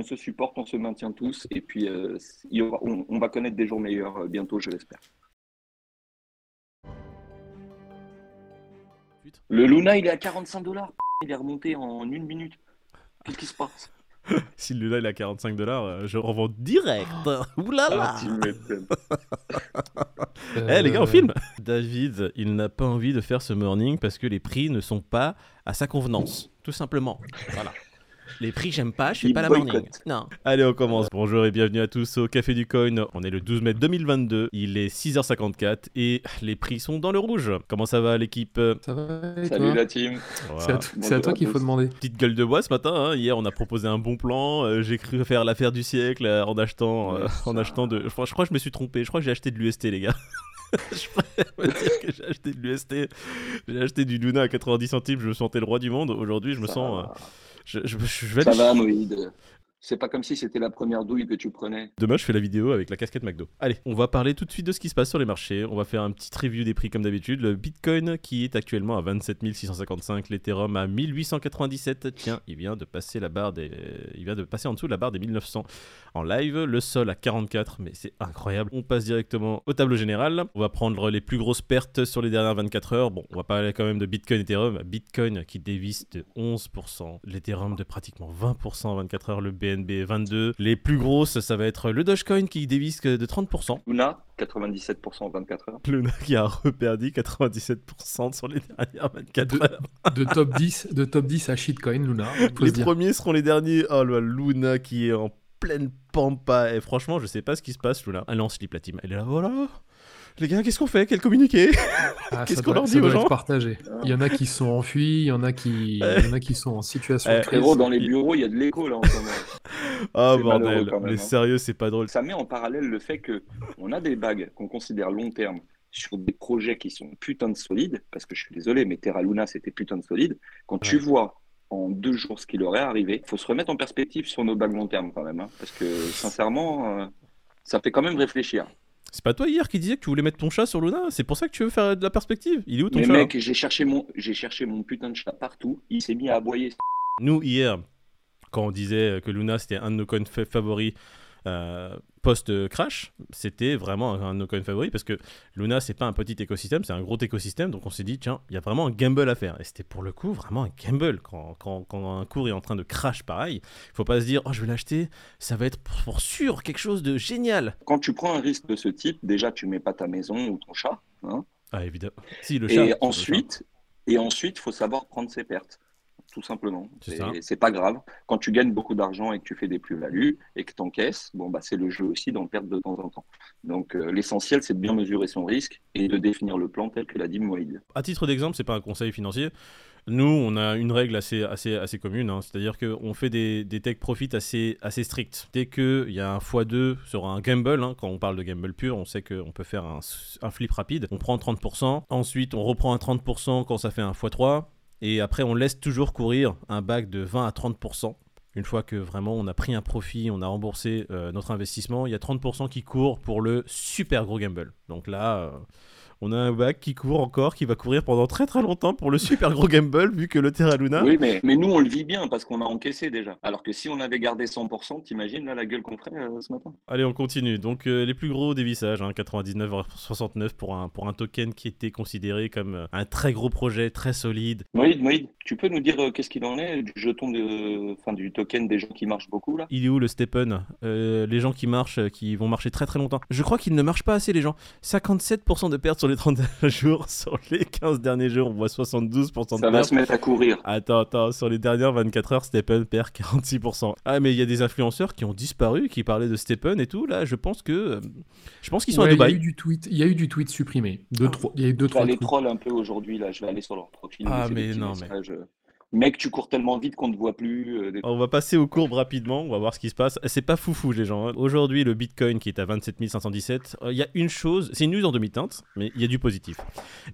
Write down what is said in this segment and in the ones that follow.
on se supporte, on se maintient tous, et puis euh, on, va connaître des jours meilleurs euh, bientôt, je l'espère. Le Luna, il est à 45 dollars. Il est remonté en une minute. Qu'est-ce qui se passe? Si le Luna il est à 45 dollars, euh, je revends direct. Oulala ah, Eh les gars, on filme David, il n'a pas envie de faire ce morning parce que les prix ne sont pas à sa convenance. Tout simplement. Voilà. Les prix, j'aime pas, je fais pas la morning. Non. Allez, on commence. Bonjour et bienvenue à tous au Café du Coin. On est le 12 mai 2022. Il est 6h54 et les prix sont dans le rouge. Comment ça va, l'équipe? Ça va Salut la team. C'est à, toi qu'il faut demander. Petite gueule de bois ce matin. Hein. Hier, on a proposé un bon plan. Euh, j'ai cru faire l'affaire du siècle euh, en achetant, euh, en achetant de. Je crois, je crois que je me suis trompé. Je crois que j'ai acheté de l'UST, les gars. je préfère dire que j'ai acheté de l'UST. J'ai acheté du Luna à 90 centimes. Je me sentais le roi du monde. Aujourd'hui, je me sens. Je, je, vais Ça va, Moïd. C'est pas comme si c'était la première douille que tu prenais. Demain, je fais la vidéo avec la casquette McDo. Allez, on va parler tout de suite de ce qui se passe sur les marchés. On va faire un petit review des prix comme d'habitude. Le Bitcoin qui est actuellement à 27 655, l'Ethereum à 1897. Tiens, il vient de passer la barre des, il vient de passer en dessous de la barre des 1900 en live. Le sol à 44, mais c'est incroyable. On passe directement au tableau général. On va prendre les plus grosses pertes sur les dernières 24 heures. Bon, on va parler quand même de Bitcoin, Ethereum. Bitcoin qui dévisse de 11%, l'Ethereum de pratiquement 20% en 24 heures, le BNB BNB 22. Les plus grosses, ça va être le Dogecoin qui dévisque de 30%. Luna, 97% en 24 heures. Luna qui a reperdu 97% sur les dernières 24 heures. De, top 10, de top 10 à shitcoin, Luna. Les premiers seront les derniers. Oh, Luna qui est en pleine pampa. Et franchement, je sais pas ce qui se passe, Luna. Elle lance la team. Elle est là, voilà les gars, qu'est-ce qu'on fait? Quel communiqué? Ah, Qu'est-ce qu'on leur dit aux gens? partagé. Il y en a qui sont enfuis, il y en a qui, il y en a qui sont en situation eh, très dans les bureaux, il y a de l'écho là en ce moment. Ah bordel, mais hein. sérieux, c'est pas drôle. Ça met en parallèle le fait que on a des bagues qu'on considère long terme sur des projets qui sont putain de solides, parce que je suis désolé, mais Terra Luna c'était putain de solide. Quand tu vois en deux jours ce qui leur est arrivé, il faut se remettre en perspective sur nos bagues long terme quand même, hein, parce que sincèrement, euh, ça fait quand même réfléchir. C'est pas toi hier qui disais que tu voulais mettre ton chat sur Luna C'est pour ça que tu veux faire de la perspective Il est où ton Mais chat mec, j'ai cherché, mon... j'ai cherché mon putain de chat partout. Il s'est mis à aboyer. Nous, hier, quand on disait que Luna c'était un de nos coins favoris, euh, post-crash, c'était vraiment un, no-coin favori parce que Luna, c'est pas un petit écosystème, c'est un gros écosystème. Donc on s'est dit, tiens, il y a vraiment un gamble à faire. Et c'était pour le coup vraiment un gamble. Quand, quand, quand, un cours est en train de crash pareil, il faut pas se dire, oh, je vais l'acheter, ça va être pour sûr quelque chose de génial. Quand tu prends un risque de ce type, déjà, tu mets pas ta maison ou ton chat. Hein ah, évidemment. Si, le chat, et ensuite, et ensuite, il faut savoir prendre ses pertes tout simplement. C'est pas grave. Quand tu gagnes beaucoup d'argent et que tu fais des plus-values et que tu encaisses, bon, bah, c'est le jeu aussi d'en perdre de temps en temps. Donc euh, l'essentiel, c'est de bien mesurer son risque et de définir le plan tel que l'a dit Moïd. À titre d'exemple, c'est pas un conseil financier. Nous, on a une règle assez, assez, assez commune, hein. c'est-à-dire qu'on fait des, des take profit assez, assez stricts. Dès qu'il y a un x2 sur un gamble, hein, quand on parle de gamble pur, on sait qu'on peut faire un, un flip rapide. On prend 30%, ensuite on reprend un 30% quand ça fait un x3, et après, on laisse toujours courir un bac de 20 à 30%. Une fois que vraiment on a pris un profit, on a remboursé euh, notre investissement, il y a 30% qui courent pour le super gros gamble. Donc là, euh, on a un bac qui court encore, qui va courir pendant très très longtemps pour le super gros gamble, vu que le Terra Luna. Oui, mais, mais nous, on le vit bien parce qu'on a encaissé déjà. Alors que si on avait gardé 100%, t'imagines là la gueule qu'on ferait euh, ce matin? Allez, on continue. Donc, euh, les plus gros dévissages, hein, 99,69 pour un, pour un token qui était considéré comme euh, un très gros projet, très solide. Moïd, Moïd, tu peux nous dire qu'est-ce qu'il en est du jeton, de, enfin, du token des gens qui marchent beaucoup là? Il est où le Steppen? Les gens qui marchent, qui vont marcher très très longtemps. Je crois qu'ils ne marchent pas assez, les gens. 57% de pertes sur les 30 jours. Sur les 15 derniers jours, on voit 72% de Ça va se mettre à courir. Attends, attends, sur les dernières 24 heures, Stephen perd 46%. Ah, mais il y a des influenceurs qui ont disparu, qui parlaient de Stephen et tout. Là, je pense que. Euh, je pense qu'ils sont à Dubaï. Il y a eu du tweet, il y a eu du tweet supprimé. Deux, ah. trois, il y a eu deux, trois. les trolls un peu aujourd'hui, là. Je vais aller sur leur profil. Ah, mais non, mais. Mec, tu cours tellement vite qu'on ne te voit plus. Euh, on va passer aux courbes rapidement, on va voir ce qui se passe. C'est pas foufou, les gens. Hein. Aujourd'hui, le Bitcoin qui est à 27 517, euh, il y a une chose, c'est une news en demi-teinte, mais il y a du positif.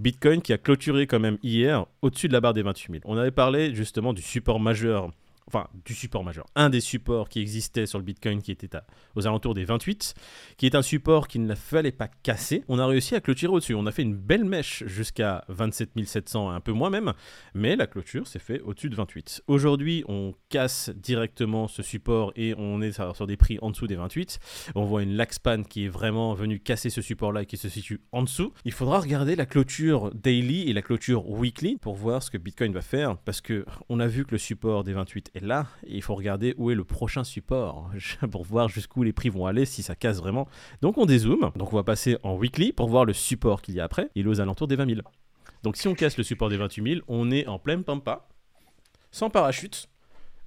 Bitcoin qui a clôturé quand même hier au-dessus de la barre des 28 000. On avait parlé justement du support majeur enfin du support majeur, un des supports qui existait sur le Bitcoin qui était aux alentours des 28, qui est un support qu'il ne fallait pas casser. On a réussi à clôturer au-dessus. On a fait une belle mèche jusqu'à 27 700, un peu moins même, mais la clôture s'est fait au-dessus de 28. Aujourd'hui, on casse directement ce support et on est sur des prix en dessous des 28. On voit une Laxpan qui est vraiment venue casser ce support-là et qui se situe en dessous. Il faudra regarder la clôture daily et la clôture weekly pour voir ce que Bitcoin va faire parce que on a vu que le support des 28 est là et il faut regarder où est le prochain support pour voir jusqu'où les prix vont aller si ça casse vraiment. Donc on dézoome. Donc on va passer en weekly pour voir le support qu'il y a après. Il est aux alentours des 20 000. Donc si on casse le support des 28 000, on est en pleine pampa, sans parachute.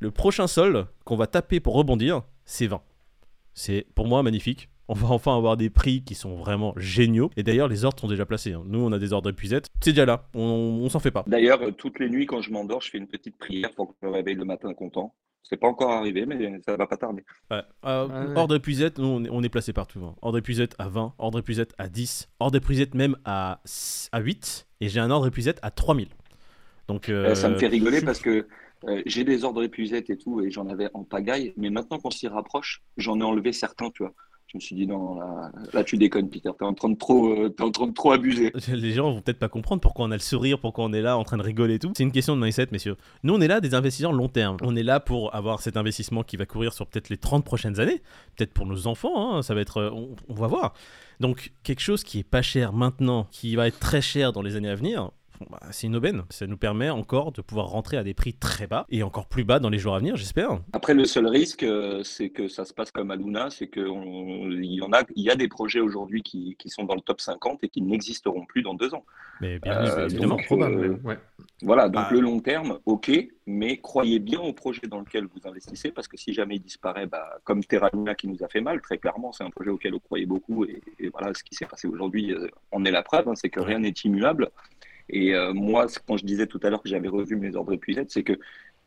Le prochain sol qu'on va taper pour rebondir, c'est 20. C'est pour moi magnifique. On va enfin avoir des prix qui sont vraiment géniaux. Et d'ailleurs, les ordres sont déjà placés. Hein. Nous, on a des ordres épuisettes. C'est déjà là. On, s'en fait pas. D'ailleurs, euh, toutes les nuits, quand je m'endors, je fais une petite prière pour que je me réveille le matin content. C'est pas encore arrivé, mais ça va pas tarder. Ouais. Euh, Ordre épuisette, nous, on est, placé partout. Hein. Ordre épuisette à 20, ordre épuisette à 10, ordre épuisette même à, à 8. Et j'ai un ordre épuisette à 3000. Donc, euh, Ça me fait rigoler parce que j'ai des ordres épuisettes et tout, et j'en avais en pagaille. Mais maintenant qu'on s'y rapproche, j'en ai enlevé certains, tu vois. Je me suis dit, non, là, tu déconnes, Peter. T'es en train de trop, euh, en train de trop abuser. Les gens vont peut-être pas comprendre pourquoi on a le sourire, pourquoi on est là en train de rigoler et tout. C'est une question de mindset, messieurs. Nous, on est là des investisseurs long terme. On est là pour avoir cet investissement qui va courir sur peut-être les 30 prochaines années. Peut-être pour nos enfants, hein. ça va être. Euh, on va voir. Donc, quelque chose qui est pas cher maintenant, qui va être très cher dans les années à venir, bah, c'est une aubaine. Ça nous permet encore de pouvoir rentrer à des prix très bas et encore plus bas dans les jours à venir, j'espère. Après, le seul risque, euh, c'est que ça se passe comme à Luna, c'est qu'il y en a, il y a des projets aujourd'hui qui, qui, sont dans le top 50 et qui n'existeront plus dans deux ans. Mais bien euh, évidemment, probable. Euh, voilà, donc bah. le long terme, ok, mais croyez bien au projet dans lequel vous investissez parce que si jamais il disparaît, bah, comme Terra Luna qui nous a fait mal, très clairement, c'est un projet auquel vous croyez beaucoup et, voilà, ce qui s'est passé aujourd'hui, on est la preuve, hein, c'est que rien n'est immuable. Et euh, moi, quand je disais tout à l'heure que j'avais revu mes ordres épuisettes, c'est que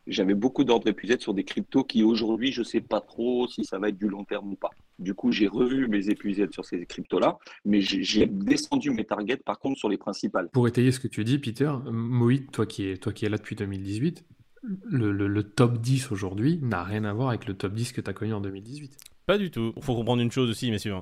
j'avais beaucoup d'ordres épuisettes sur des cryptos qui aujourd'hui, je ne sais pas trop si ça va être du long terme ou pas. Du coup, j'ai revu mes épuisettes sur ces cryptos-là, mais j'ai descendu mes targets par contre sur les principales. Pour étayer ce que tu dis, Peter, Moïd, toi qui es, toi qui es là depuis 2018, le, le top 10 aujourd'hui n'a rien à voir avec le top 10 que tu as connu en 2018. Pas du tout. Il faut comprendre une chose aussi, messieurs.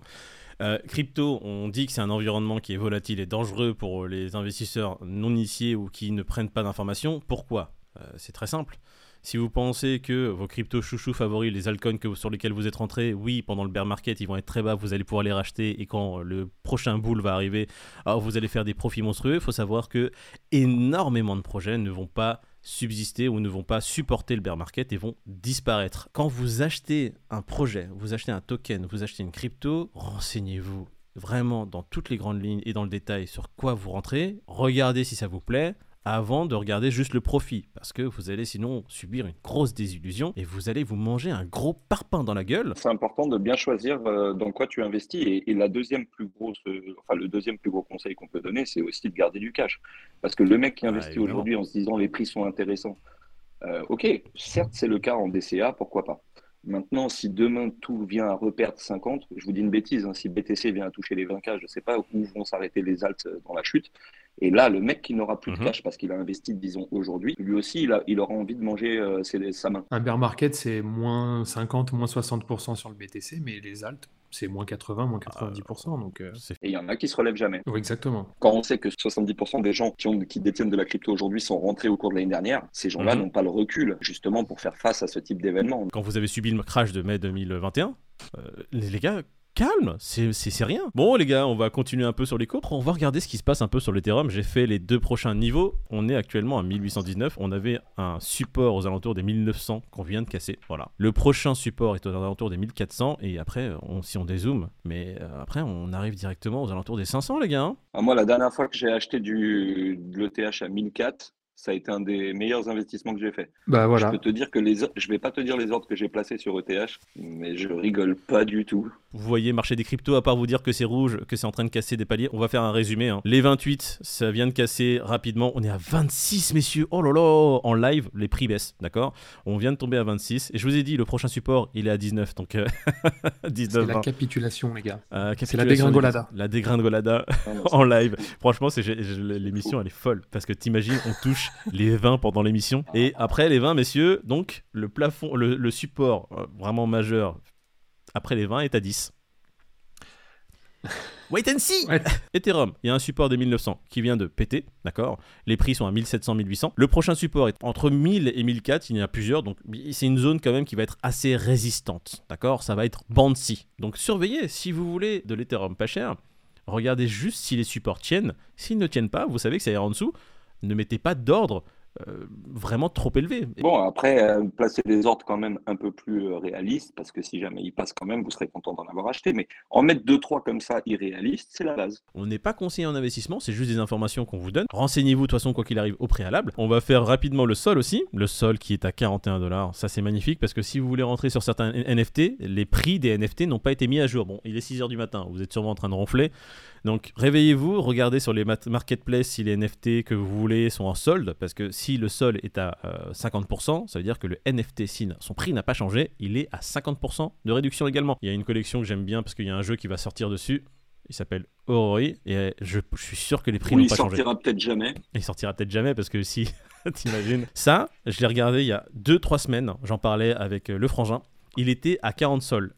Euh, crypto, on dit que c'est un environnement qui est volatile et dangereux pour les investisseurs non initiés ou qui ne prennent pas d'informations. Pourquoi? Euh, C'est très simple. Si vous pensez que vos cryptos chouchous favoris, les altcoins sur lesquels vous êtes rentré, oui, pendant le bear market, ils vont être très bas, vous allez pouvoir les racheter et quand le prochain bull va arriver, alors vous allez faire des profits monstrueux. Il faut savoir que énormément de projets ne vont pas subsister ou ne vont pas supporter le bear market et vont disparaître. Quand vous achetez un projet, vous achetez un token, vous achetez une crypto, renseignez-vous vraiment dans toutes les grandes lignes et dans le détail sur quoi vous rentrez, regardez si ça vous plaît, avant de regarder juste le profit, parce que vous allez sinon subir une grosse désillusion et vous allez vous manger un gros parpaing dans la gueule. C'est important de bien choisir euh, dans quoi tu investis et, la deuxième plus grosse, euh, enfin le deuxième plus gros conseil qu'on peut donner, c'est aussi de garder du cash, parce que le mec qui investit aujourd'hui en se disant les prix sont intéressants, euh, ok, certes c'est le cas en DCA, pourquoi pas. Maintenant, si demain tout vient à reperdre 50, je vous dis une bêtise, hein, si BTC vient à toucher les 20K, je ne sais pas où vont s'arrêter les alts dans la chute. Et là, le mec qui n'aura plus de mhm. cash parce qu'il a investi, disons, aujourd'hui, lui aussi, il, a, il aura envie de manger euh, sa main. Un bear market, c'est moins 50, moins 60% sur le BTC, mais les alts, c'est moins 80, moins 90%. donc, euh, Et il y en a qui se relèvent jamais. Oui, exactement. Quand on sait que 70% des gens qui, ont, qui détiennent de la crypto aujourd'hui sont rentrés au cours de l'année dernière, ces gens-là mhm. n'ont pas le recul justement pour faire face à ce type d'événement. Quand vous avez subi le crash de mai 2021, euh, les gars, calme, c'est rien. Bon les gars, on va continuer un peu sur les cours. On va regarder ce qui se passe un peu sur l'Ethereum. J'ai fait les deux prochains niveaux. On est actuellement à 1819. On avait un support aux alentours des 1900 qu'on vient de casser. Voilà. Le prochain support est aux alentours des 1400 et après, on, si on dézoome, mais euh, après on arrive directement aux alentours des 500 les gars. Hein. Ah, moi, la dernière fois que j'ai acheté du, de l'ETH à 1004, ça a été un des meilleurs investissements que j'ai fait. Bah voilà. Je peux te dire que les, je vais pas te dire les ordres que j'ai placés sur ETH, mais je rigole pas du tout. Vous voyez marché des cryptos, à part vous dire que c'est rouge, que c'est en train de casser des paliers, on va faire un résumé. hein. Les 28, ça vient de casser rapidement. On est à 26, messieurs. Oh là là, en live, les prix baissent, d'accord? On vient de tomber à 26. Et je vous ai dit, le prochain support, il est à 19. Donc, euh, 19. C'est la 20. capitulation, les gars. Euh, C'est la dégringolada. La dégringolada Ah en live. Franchement, c'est l'émission, elle est folle. Parce que t'imagines, on touche les 20 pendant l'émission. Et après les 20, messieurs, donc le plafond, le, le support euh, vraiment majeur après les 20 est à 10. Wait and see Ouais. Ethereum, il y a un support des 1900 qui vient de péter, d'accord? Les prix sont à 1700, 1800. Le prochain support est entre 1000 et 1004, il y en a plusieurs, donc c'est une zone quand même qui va être assez résistante, d'accord? Ça va être bouncy. Donc surveillez, si vous voulez de l'Ethereum pas cher, regardez juste si les supports tiennent. S'ils ne tiennent pas, vous savez que ça ira en dessous. Ne mettez pas d'ordre euh, vraiment trop élevé. Bon, après, euh, placez des ordres quand même un peu plus euh, réalistes, parce que si jamais ils passent quand même, vous serez content d'en avoir acheté. Mais en mettre deux, trois comme ça, irréalistes, c'est la base. On n'est pas conseillé en investissement, c'est juste des informations qu'on vous donne. Renseignez-vous de toute façon quoi qu'il arrive au préalable. On va faire rapidement le sol aussi. Le sol qui est à 41 dollars, ça c'est magnifique parce que si vous voulez rentrer sur certains NFT, les prix des NFT n'ont pas été mis à jour. Bon, il est 6h du matin, vous êtes sûrement en train de ronfler. Donc réveillez-vous, regardez sur les marketplaces si les NFT que vous voulez sont en solde parce que si le sol est à euh, 50%, ça veut dire que le NFT, si son prix n'a pas changé, il est à 50% de réduction également. Il y a une collection que j'aime bien parce qu'il y a un jeu qui va sortir dessus. Il s'appelle Orori et je, je suis sûr que les prix n'ont il pas changé. sortira peut-être jamais. Il sortira peut-être jamais parce que si, t'imagines. Ça, je l'ai regardé il y a 2-3 semaines. J'en parlais avec euh, le frangin. Il était à 40 sols.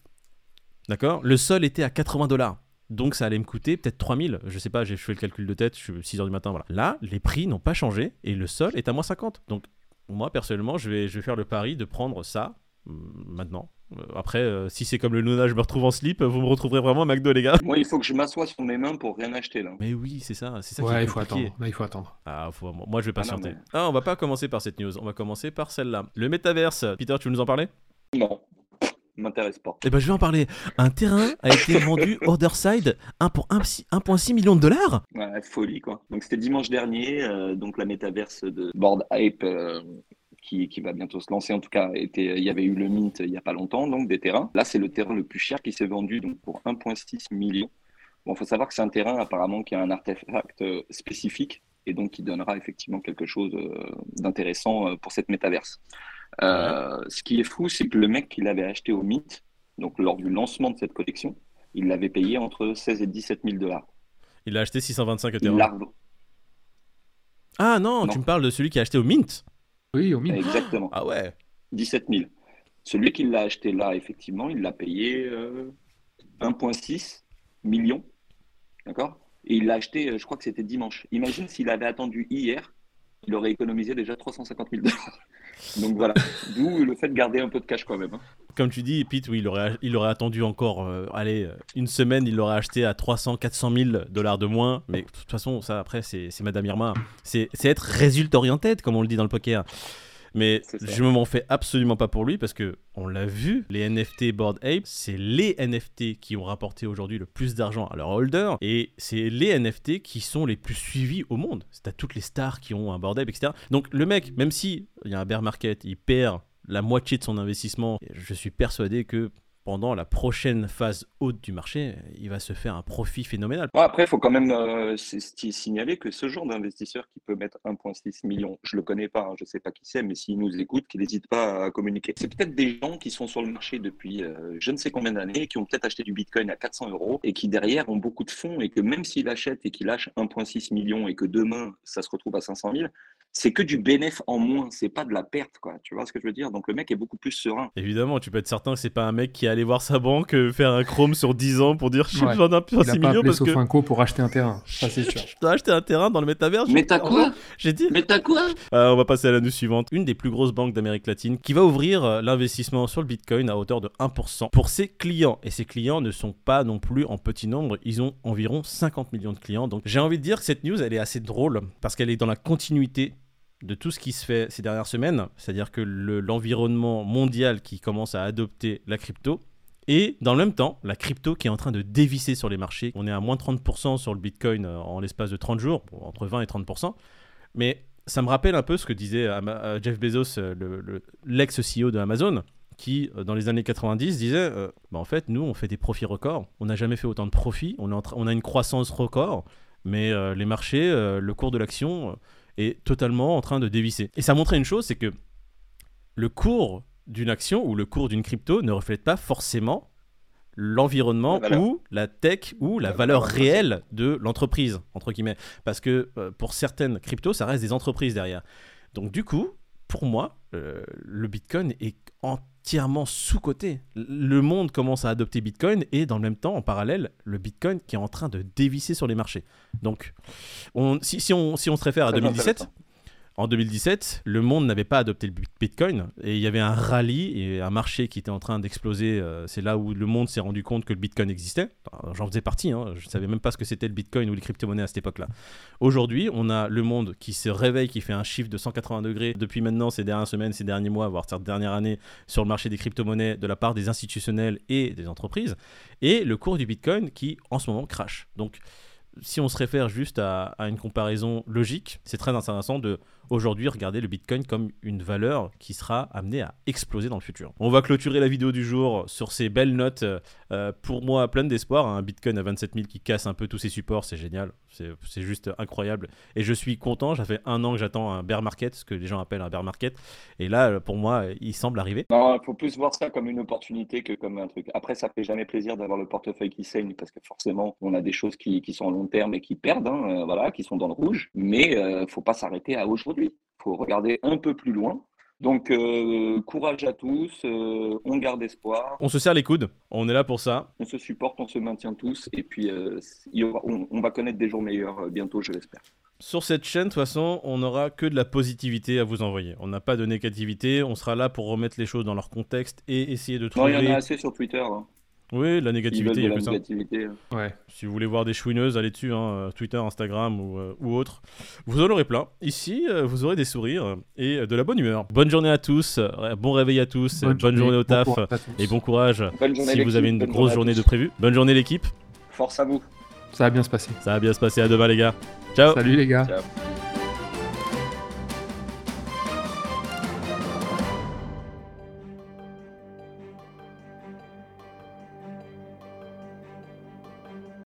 D'accord? Le sol était à 80 dollars. Donc ça allait me coûter peut-être 3000. Je sais pas, j'ai fait le calcul de tête. Je suis 6h du matin. Voilà. Là, les prix n'ont pas changé et le sol est à moins 50. Donc moi, personnellement, je vais, je vais faire le pari de prendre ça hum, maintenant. Euh, Après, euh, si c'est comme le Luna, je me retrouve en slip, vous me retrouverez vraiment à McDo, les gars. Moi, il faut que je m'assoie sur mes mains pour rien acheter là. Mais oui, c'est ça. C'est ça qui Ouais, est il faut compliqué. attendre. Là, il faut attendre. Ah, faut- moi je vais Ah non, patienter. mais- Ah, on va pas commencer par cette news, on va commencer par celle-là. Le métaverse, Peter, tu veux nous en parler? Non, m'intéresse pas. Eh ben, je vais en parler. Un terrain a été vendu Orderside 1 pour 1,6 million de dollars Ouais, folie quoi. Donc c'était dimanche dernier, euh, donc la métaverse de Board Ape euh, qui, qui va bientôt se lancer. En tout cas, était, il y avait eu le mint il y a pas longtemps, donc des terrains. Là, c'est le terrain le plus cher qui s'est vendu donc pour 1,6 million. Bon, faut savoir que c'est un terrain apparemment qui a un artefact euh, spécifique et donc qui donnera effectivement quelque chose d'intéressant pour cette métaverse. Euh, Ce qui est fou, c'est que le mec qui l'avait acheté au mint, donc lors du lancement de cette collection, il l'avait payé entre 16 et 17 000 dollars. Il a acheté 625 Il Ethereum. l'a Ah non, Non. tu me parles de celui qui a acheté au Mint Oui, au mine. Exactement. Ah ouais 17 000. Celui qui l'a acheté là, effectivement, il l'a payé euh, 1,6 million. D'accord? Et il l'a acheté, euh, je crois que c'était dimanche. Imagine s'il avait attendu hier, il aurait économisé déjà 350 000 dollars. Donc voilà. D'où le fait de garder un peu de cash quand même. hein. Comme tu dis, Pete, oui, il aurait, attendu encore, euh, allez, euh, une semaine, il l'aurait acheté à 300, 400 000 dollars de moins. Mais de toute façon, ça, après, c'est Madame Irma. C'est être résultat orienté, comme on le dit dans le poker. Mais je ne m'en fais absolument pas pour lui parce que on l'a vu, les NFT Board Ape, c'est les NFT qui ont rapporté aujourd'hui le plus d'argent à leurs holders et c'est les NFT qui sont les plus suivis au monde. C'est à toutes les stars qui ont un Board Ape, etc. Donc le mec, même si il y a un bear market, il perd la moitié de son investissement, je suis persuadé que pendant la prochaine phase haute du marché, il va se faire un profit phénoménal. Après, il faut quand même euh, si- si- signaler que ce genre d'investisseur qui peut mettre 1,6 million, je ne le connais pas, hein, je ne sais pas qui c'est, mais s'il nous écoute, qu'il n'hésite pas à communiquer. C'est peut-être des gens qui sont sur le marché depuis euh, je ne sais combien d'années, qui ont peut-être acheté du Bitcoin à 400 euros et qui derrière ont beaucoup de fonds et que même s'il achète et qu'il lâche 1,6 million et que demain ça se retrouve à 500 000, c'est que du bénéfice en moins, c'est pas de la perte, quoi. Tu vois ce que je veux dire? Donc le mec est beaucoup plus serein. Évidemment, tu peux être certain que c'est pas un mec qui est allé voir sa banque, euh, faire un chrome sur 10 ans pour dire j'ai Ouais. besoin d'un Il a 6 pas millions appelé parce que Sofinco pour acheter un terrain. Ça, c'est sûr. je dois acheter un terrain dans le métaverse. Mais t'as quoi? J'ai dit. Mais t'as quoi? Euh, on va passer à la news suivante. Une des plus grosses banques d'Amérique latine qui va ouvrir euh, l'investissement sur le Bitcoin à hauteur de 1% pour ses clients. Et ses clients ne sont pas non plus en petit nombre. Ils ont environ 50 millions de clients. Donc j'ai envie de dire que cette news, elle est assez drôle parce qu'elle est dans la continuité de tout ce qui se fait ces dernières semaines. C'est-à-dire que le- l'environnement mondial qui commence à adopter la crypto. Et dans le même temps, la crypto qui est en train de dévisser sur les marchés. On est à moins 30% sur le Bitcoin euh, en l'espace de 30 jours, entre 20 et 30%. Mais ça me rappelle un peu ce que disait Ama- euh, Jeff Bezos, euh, le- l'ex-CEO de Amazon, qui, euh, dans les années 90, disait euh, bah, en fait, nous, on fait des profits records. On n'a jamais fait autant de profits. On, on a une croissance record. Mais euh, les marchés, euh, le cours de l'action euh, est totalement en train de dévisser. Et ça montrait une chose c'est que le cours d'une action ou le cours d'une crypto ne reflète pas forcément l'environnement La ou la tech ou la La valeur valeur, réelle de l'entreprise, entre guillemets. Parce que euh, pour certaines cryptos, ça reste des entreprises derrière. Donc du coup, pour moi, euh, le Bitcoin est entièrement sous-coté. Le monde commence à adopter Bitcoin et dans le même temps, en parallèle, le Bitcoin qui est en train de dévisser sur les marchés. Donc, on, si, si on, si on se réfère à Très 2017, intéressant. En 2017, le monde n'avait pas adopté le bi- Bitcoin et il y avait un rallye et un marché qui était en train d'exploser. euh, C'est là où le monde s'est rendu compte que le Bitcoin existait. J'en faisais partie, hein, je ne savais même pas ce que c'était le Bitcoin ou les crypto-monnaies à cette époque-là. Aujourd'hui, on a le monde qui se réveille, qui fait un chiffre de 180 degrés depuis maintenant ces dernières semaines, ces derniers mois, voire cette dernière année sur le marché des crypto-monnaies de la part des institutionnels et des entreprises. Et le cours du Bitcoin qui en ce moment crache. Donc si on se réfère juste à une comparaison logique, c'est très intéressant de aujourd'hui regarder le Bitcoin comme une valeur qui sera amenée à exploser dans le futur. On va clôturer la vidéo du jour sur ces belles notes, euh, pour moi pleines d'espoir. Un Bitcoin à 27 000 qui casse un peu tous ses supports, c'est génial, c'est juste incroyable. Et je suis content, ça fait un an que j'attends un bear market, ce que les gens appellent un bear market. Et là, pour moi, il semble arriver. Il faut plus voir ça comme une opportunité que comme un truc. Après, ça fait jamais plaisir d'avoir le portefeuille qui saigne parce que forcément, on a des choses qui, sont à long terme et qui perdent, hein, euh, voilà, qui sont dans le rouge. Mais euh, faut pas s'arrêter à aujourd'hui. Faut regarder un peu plus loin. Donc, euh, courage à tous, euh, on garde espoir, On se serre les coudes, on est là pour ça. on se supporte, on se maintient tous, et puis euh, il y aura- on, on va connaître des jours meilleurs bientôt, je l'espère. Sur cette chaîne, de toute façon, on n'aura que de la positivité à vous envoyer. On n'a pas de négativité, on sera là pour remettre les choses dans leur contexte et essayer de Non, trouver... il y en a assez sur Twitter. hein. Oui, la négativité, il y a la que ça. négativité. hein. Ouais. Si vous voulez voir des chouineuses, allez dessus, hein, euh, Twitter, Instagram ou, euh, ou autre. Vous en aurez plein. Ici, euh, vous aurez des sourires et euh, de la bonne humeur. Bonne journée à tous, euh, bon réveil à tous, bonne, journée, au taf et bon courage si vous avez une bonne grosse journée de prévu. Bonne journée l'équipe, Force à vous. Ça va bien se passer. ça va bien se passer à demain les gars. Ciao Salut les gars. Ciao.